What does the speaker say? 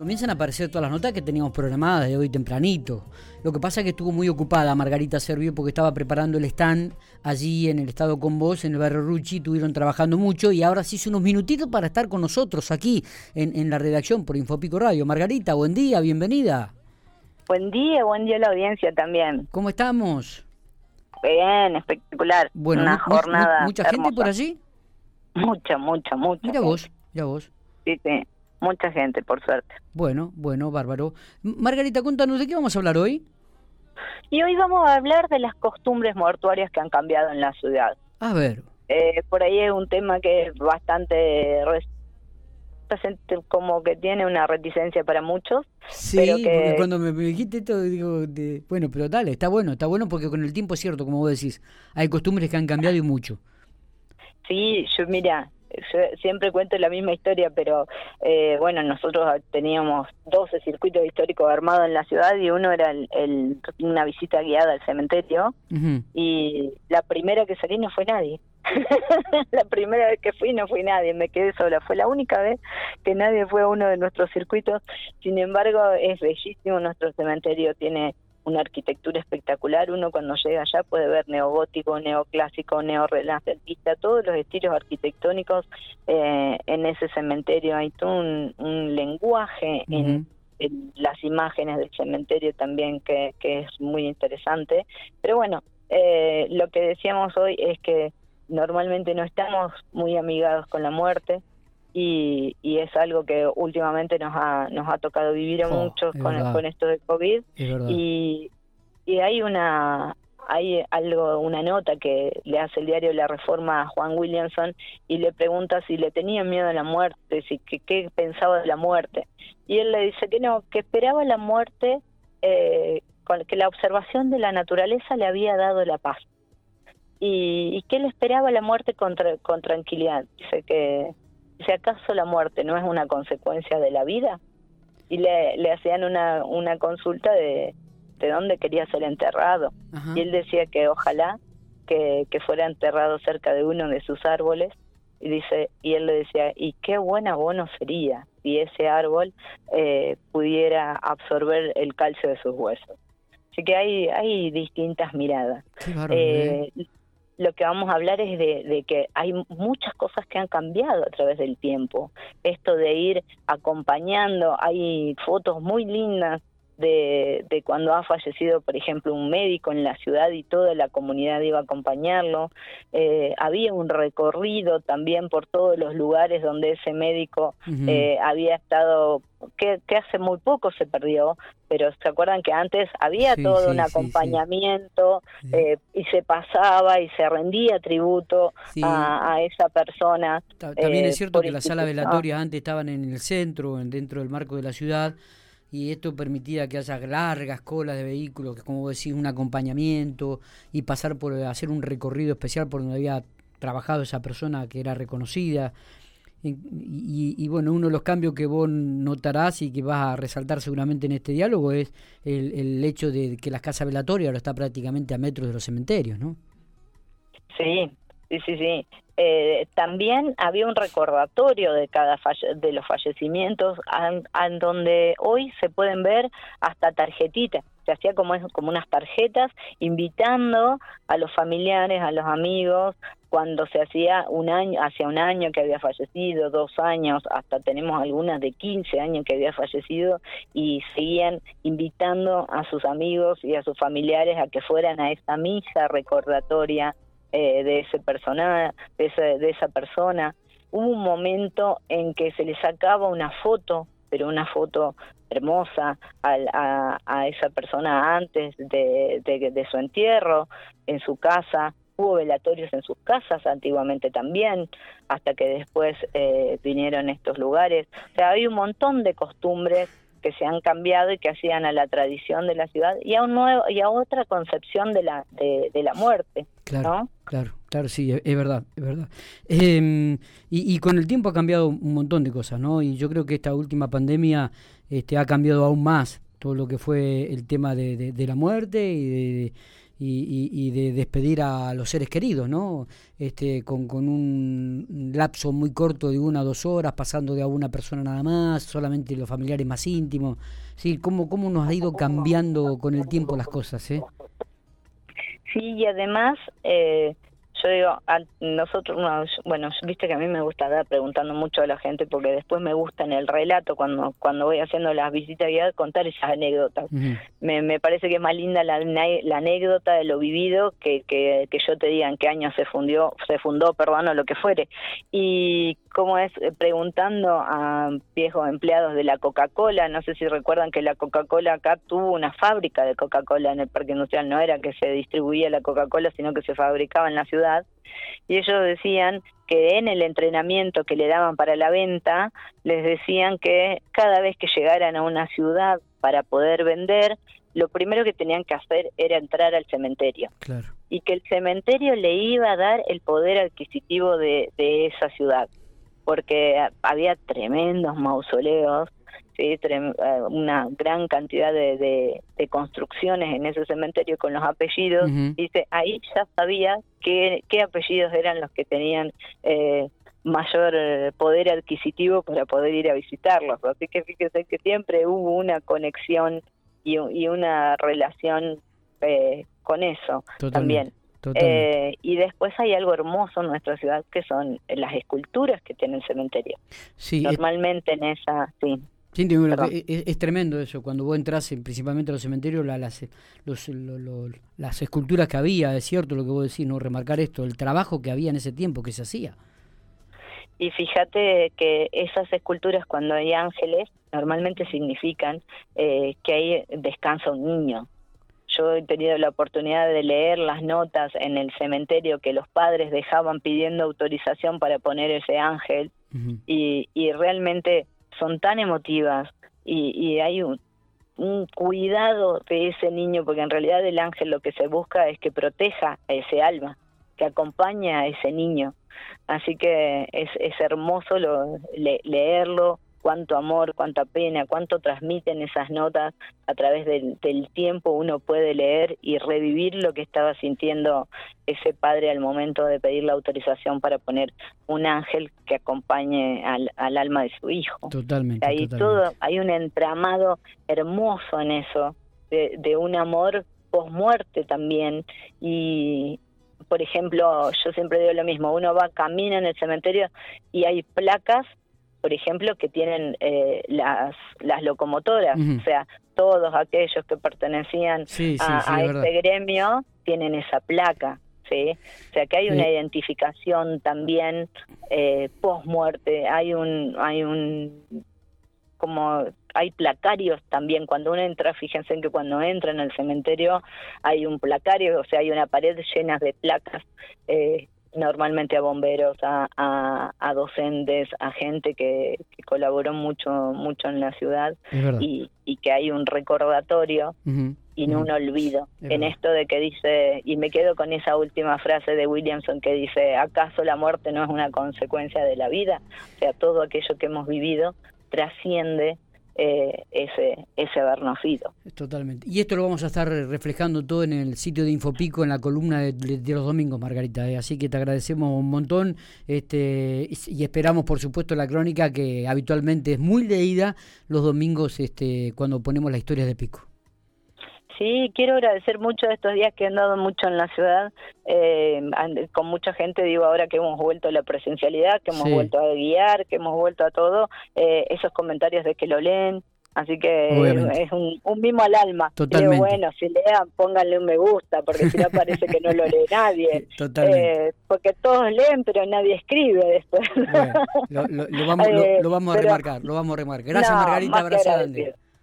Comienzan a aparecer todas las notas que teníamos programadas de hoy tempranito. Lo que pasa es que estuvo muy ocupada Margarita Servio porque estaba preparando el stand allí en el estado con vos, en el barrio Ruchi, estuvieron trabajando mucho y ahora sí hizo unos minutitos para estar con nosotros aquí en, en la redacción por Infopico Radio. Margarita, buen día, bienvenida. Buen día, buen día a la audiencia también. ¿Cómo estamos? Bien, espectacular. Bueno, Una mu- mu- jornada. ¿mucha gente por allí? Mucha, mucha, mucha. Mira vos, mira vos. Sí, sí. Mucha gente, por suerte. Bueno, bueno, bárbaro. Margarita, contanos, ¿de qué vamos a hablar hoy? Y hoy vamos a hablar de las costumbres mortuarias que han cambiado en la ciudad. A ver, Eh, por ahí es un tema que es bastante como que tiene una reticencia para muchos. Sí, Pero que- porque cuando me, me dijiste esto, digo, de- bueno, pero dale, está bueno, está bueno porque con el tiempo es cierto, como vos decís, hay costumbres que han cambiado y mucho. Sí, yo mira, yo siempre cuento la misma historia, pero eh, bueno, nosotros teníamos 12 circuitos históricos armados en la ciudad y uno era el, el- una visita guiada al cementerio y la primera que salí no fue nadie. la primera vez que fui no fui nadie, me quedé sola. Fue la única vez que nadie fue a uno de nuestros circuitos. Sin embargo, es bellísimo nuestro cementerio, tiene una arquitectura espectacular. Uno cuando llega allá puede ver neogótico, neoclásico, neorrenacentista, todos los estilos arquitectónicos eh, en ese cementerio. Hay todo un, un lenguaje en las imágenes del cementerio también que, que es muy interesante. Pero bueno, eh, lo que decíamos hoy es que normalmente no estamos muy amigados con la muerte y, y es algo que últimamente nos ha, nos ha tocado vivir a Oh, muchos con, verdad. con esto de COVID y, y hay una hay algo una nota que le hace el diario La Reforma a Juan Williamson y le pregunta si le tenía miedo a la muerte, si que- qué pensaba de la muerte y él le dice que no, que esperaba la muerte, eh, que la observación de la naturaleza le había dado la paz y, y que él esperaba la muerte con, tra- con tranquilidad. Dice que si acaso la muerte no es una consecuencia de la vida y le, le hacían una, una consulta de, de dónde quería ser enterrado Ajá. y él decía que ojalá que, que fuera enterrado cerca de uno de sus árboles y dice y él le decía y qué buen abono sería si ese árbol eh, pudiera absorber el calcio de sus huesos así que hay hay distintas miradas Qué bárbaro, ¿eh? eh, lo que vamos a hablar es de, de que hay muchas cosas que han cambiado a través del tiempo. Esto de ir acompañando, hay fotos muy lindas de, de cuando ha fallecido, por ejemplo, un médico en la ciudad y toda la comunidad iba a acompañarlo. Eh, había un recorrido también por todos los lugares donde ese médico eh, había estado, que, que hace muy poco se perdió, pero se acuerdan que antes había Sí, todo sí, un acompañamiento Sí. eh, y se pasaba y se rendía tributo a, a esa persona. Ta- También eh, es cierto por que las salas velatorias antes estaban en el centro, en- dentro del marco de la ciudad, y esto permitía que haya largas colas de vehículos, que como decís, un acompañamiento y pasar por hacer un recorrido especial por donde había trabajado esa persona que era reconocida. Y, y- bueno, uno de los cambios que vos notarás y que vas a resaltar seguramente en este diálogo es el, el hecho de que las casas velatorias ahora está prácticamente a metros de los cementerios, ¿no? Sí, sí, sí. Eh, también había un recordatorio de cada falle- de los fallecimientos, donde hoy se pueden ver hasta tarjetitas. Se hacía como como unas tarjetas invitando a los familiares, a los amigos, cuando se hacía un año, hacia un año que había fallecido, dos años, hasta tenemos algunas de 15 años que había fallecido y seguían invitando a sus amigos y a sus familiares a que fueran a esa misa recordatoria eh, de ese persona, de, ese- de esa persona. Hubo un momento en que se le sacaba una foto, pero una foto hermosa al- a, a esa persona antes de, de- su entierro, en su casa. Hubo velatorios en sus casas antiguamente también, hasta que después eh, vinieron estos lugares. O sea, hay un montón de costumbres que se han cambiado y que hacían a la tradición de la ciudad y a un nuevo y a otra concepción de la de la muerte Claro, ¿no? claro, claro, sí, es es verdad, es verdad. Eh, y, y con el tiempo ha cambiado un montón de cosas, ¿no? Y yo creo que esta última pandemia este, ha cambiado aún más todo lo que fue el tema de, de- de la muerte y de, y, de despedir a los seres queridos, ¿no? Este, con, con un lapso muy corto de una o dos horas, pasando de a una persona nada más, solamente los familiares más íntimos. Sí, ¿cómo, cómo nos ha ido cambiando con el tiempo las cosas, eh? Sí, y además... Eh, yo digo, a nosotros, bueno, viste que a mí me gusta dar preguntando mucho a la gente porque después me gusta en el relato cuando cuando voy haciendo las visitas guiadas contar esas anécdotas. me, me parece que es más linda la, la anécdota de lo vivido que, que, que, yo te diga en qué año se fundió, se fundó, perdón, o lo que fuere. Y como es eh, preguntando a viejos empleados de la Coca-Cola, no sé si recuerdan que la Coca-Cola acá tuvo una fábrica de Coca-Cola en el parque industrial, no era que se distribuía la Coca-Cola, sino que se fabricaba en la ciudad, y ellos decían que en el entrenamiento que le daban para la venta, les decían que cada vez que llegaran a una ciudad para poder vender, lo primero que tenían que hacer era entrar al cementerio. Y que el cementerio le iba a dar el poder adquisitivo de esa ciudad porque había tremendos mausoleos, ¿sí? Eh, una gran cantidad de, construcciones en ese cementerio con los apellidos. Dice, ahí ya sabía qué, qué apellidos eran los que tenían eh, mayor eh, poder adquisitivo para poder ir a visitarlos. Así que fíjese que siempre hubo una conexión y, y una relación con eso también. Eh, y después hay algo hermoso en nuestra ciudad que son las esculturas que tiene el cementerio. Sí, Normalmente en esa, sí. Sí, es, tremendo eso, cuando vos entras principalmente a los cementerios, las, las esculturas que había, es cierto lo que vos decís, ¿no? remarcar esto, el trabajo que había en ese tiempo, que se hacía. Y fíjate que esas esculturas cuando hay ángeles normalmente significan eh, que ahí descansa un niño, yo he tenido la oportunidad de leer las notas en el cementerio que los padres dejaban pidiendo autorización para poner ese ángel y, y, realmente son tan emotivas y, y hay un, un, cuidado de ese niño porque en realidad el ángel lo que se busca es que proteja a ese alma, que acompañe a ese niño. Así que es, es hermoso lo, leerlo, cuánto amor, cuánta pena, cuánto transmiten esas notas a través del, tiempo uno puede leer y revivir lo que estaba sintiendo ese padre al momento de pedir la autorización para poner un ángel que acompañe al, alma de su hijo. Totalmente. Hay todo, hay un entramado hermoso en eso, de, de un amor post-muerte también y, por ejemplo, yo siempre digo lo mismo, uno va, camina en el cementerio y hay placas por ejemplo, que tienen eh, las, las locomotoras, o sea, todos aquellos que pertenecían a, este gremio tienen esa placa. ¿sí? O sea que hay una identificación también eh, post muerte, hay un, hay un como hay placarios también. Cuando uno entra, fíjense en que cuando entra en el cementerio hay un placario, o sea, hay una pared llena de placas eh, normalmente a bomberos, a, a, docentes, a gente que, colaboró mucho mucho en la ciudad y, y, que hay un recordatorio y no un olvido en esto de que dice, y me quedo con esa última frase de Williamson que dice, ¿acaso la muerte no es una consecuencia de la vida? O sea, todo aquello que hemos vivido trasciende eh, ese, ese habernos ido. Totalmente. Y esto lo vamos a estar reflejando todo en el sitio de Infopico, en la columna de, los domingos, Margarita. Eh. Así que te agradecemos un montón este, y esperamos, por supuesto, la crónica que habitualmente es muy leída los domingos este, cuando ponemos las historias de Pico. Sí, quiero agradecer mucho estos días que han dado mucho en la ciudad, eh, con mucha gente, digo ahora que hemos vuelto a la presencialidad, que hemos vuelto a guiar, que hemos vuelto a todo, eh, esos comentarios de que lo leen, Así que es un, un, mimo al alma. Totalmente. bueno, si lean, pónganle un me gusta, porque si no parece que no lo lee nadie. Eh, porque todos leen, pero nadie escribe después. lo, vamos, lo, vamos a remarcar, lo vamos a remarcar. Gracias, Margarita. Abrazo